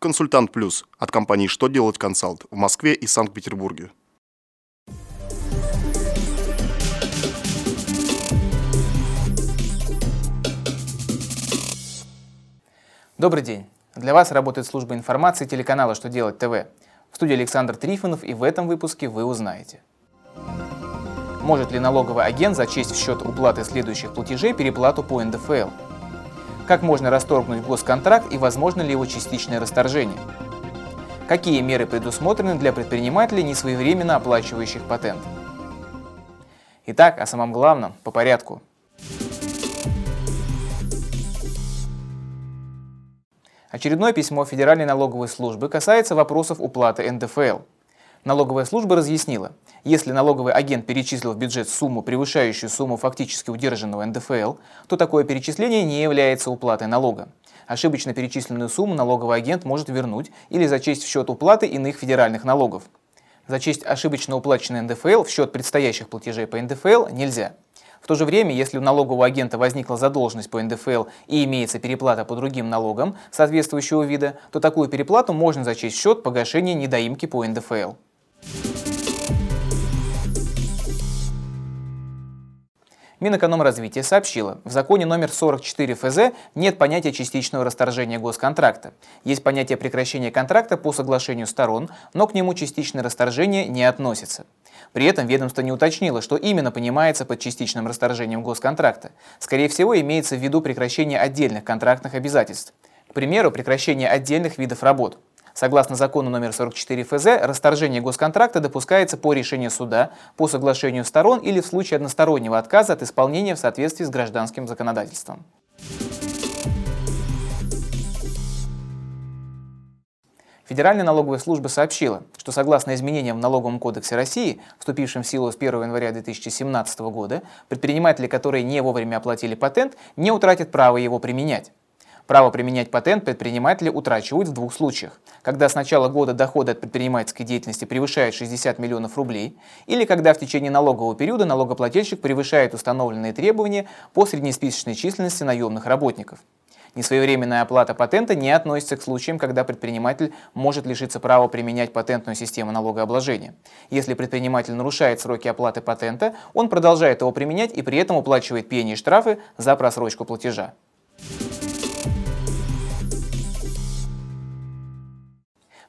Консультант Плюс от компании «Что делать консалт» в Москве и Санкт-Петербурге. Добрый день. Для вас работает служба информации телеканала «Что делать ТВ». В студии Александр Трифонов и в этом выпуске вы узнаете. Может ли налоговый агент зачесть в счет уплаты следующих платежей переплату по НДФЛ? Как можно расторгнуть госконтракт и возможно ли его частичное расторжение? Какие меры предусмотрены для предпринимателей, несвоевременно оплачивающих патент? Итак, о самом главном, по порядку. Очередное письмо Федеральной налоговой службы касается вопросов уплаты НДФЛ – Налоговая служба разъяснила, если налоговый агент перечислил в бюджет сумму, превышающую сумму фактически удержанного НДФЛ, то такое перечисление не является уплатой налога. Ошибочно перечисленную сумму налоговый агент может вернуть или зачесть в счет уплаты иных федеральных налогов. Зачесть ошибочно уплаченный НДФЛ в счет предстоящих платежей по НДФЛ нельзя. В то же время, если у налогового агента возникла задолженность по НДФЛ и имеется переплата по другим налогам соответствующего вида, то такую переплату можно зачесть в счет погашения недоимки по НДФЛ. Минэкономразвития сообщила, в законе номер 44 ФЗ нет понятия частичного расторжения госконтракта. Есть понятие прекращения контракта по соглашению сторон, но к нему частичное расторжение не относится. При этом ведомство не уточнило, что именно понимается под частичным расторжением госконтракта. Скорее всего, имеется в виду прекращение отдельных контрактных обязательств. К примеру, прекращение отдельных видов работ. Согласно закону номер 44 ФЗ, расторжение госконтракта допускается по решению суда, по соглашению сторон или в случае одностороннего отказа от исполнения в соответствии с гражданским законодательством. Федеральная налоговая служба сообщила, что согласно изменениям в Налоговом кодексе России, вступившим в силу с 1 января 2017 года, предприниматели, которые не вовремя оплатили патент, не утратят право его применять. Право применять патент предприниматели утрачивают в двух случаях. Когда с начала года доходы от предпринимательской деятельности превышают 60 миллионов рублей, или когда в течение налогового периода налогоплательщик превышает установленные требования по среднесписочной численности наемных работников. Несвоевременная оплата патента не относится к случаям, когда предприниматель может лишиться права применять патентную систему налогообложения. Если предприниматель нарушает сроки оплаты патента, он продолжает его применять и при этом уплачивает пени и штрафы за просрочку платежа.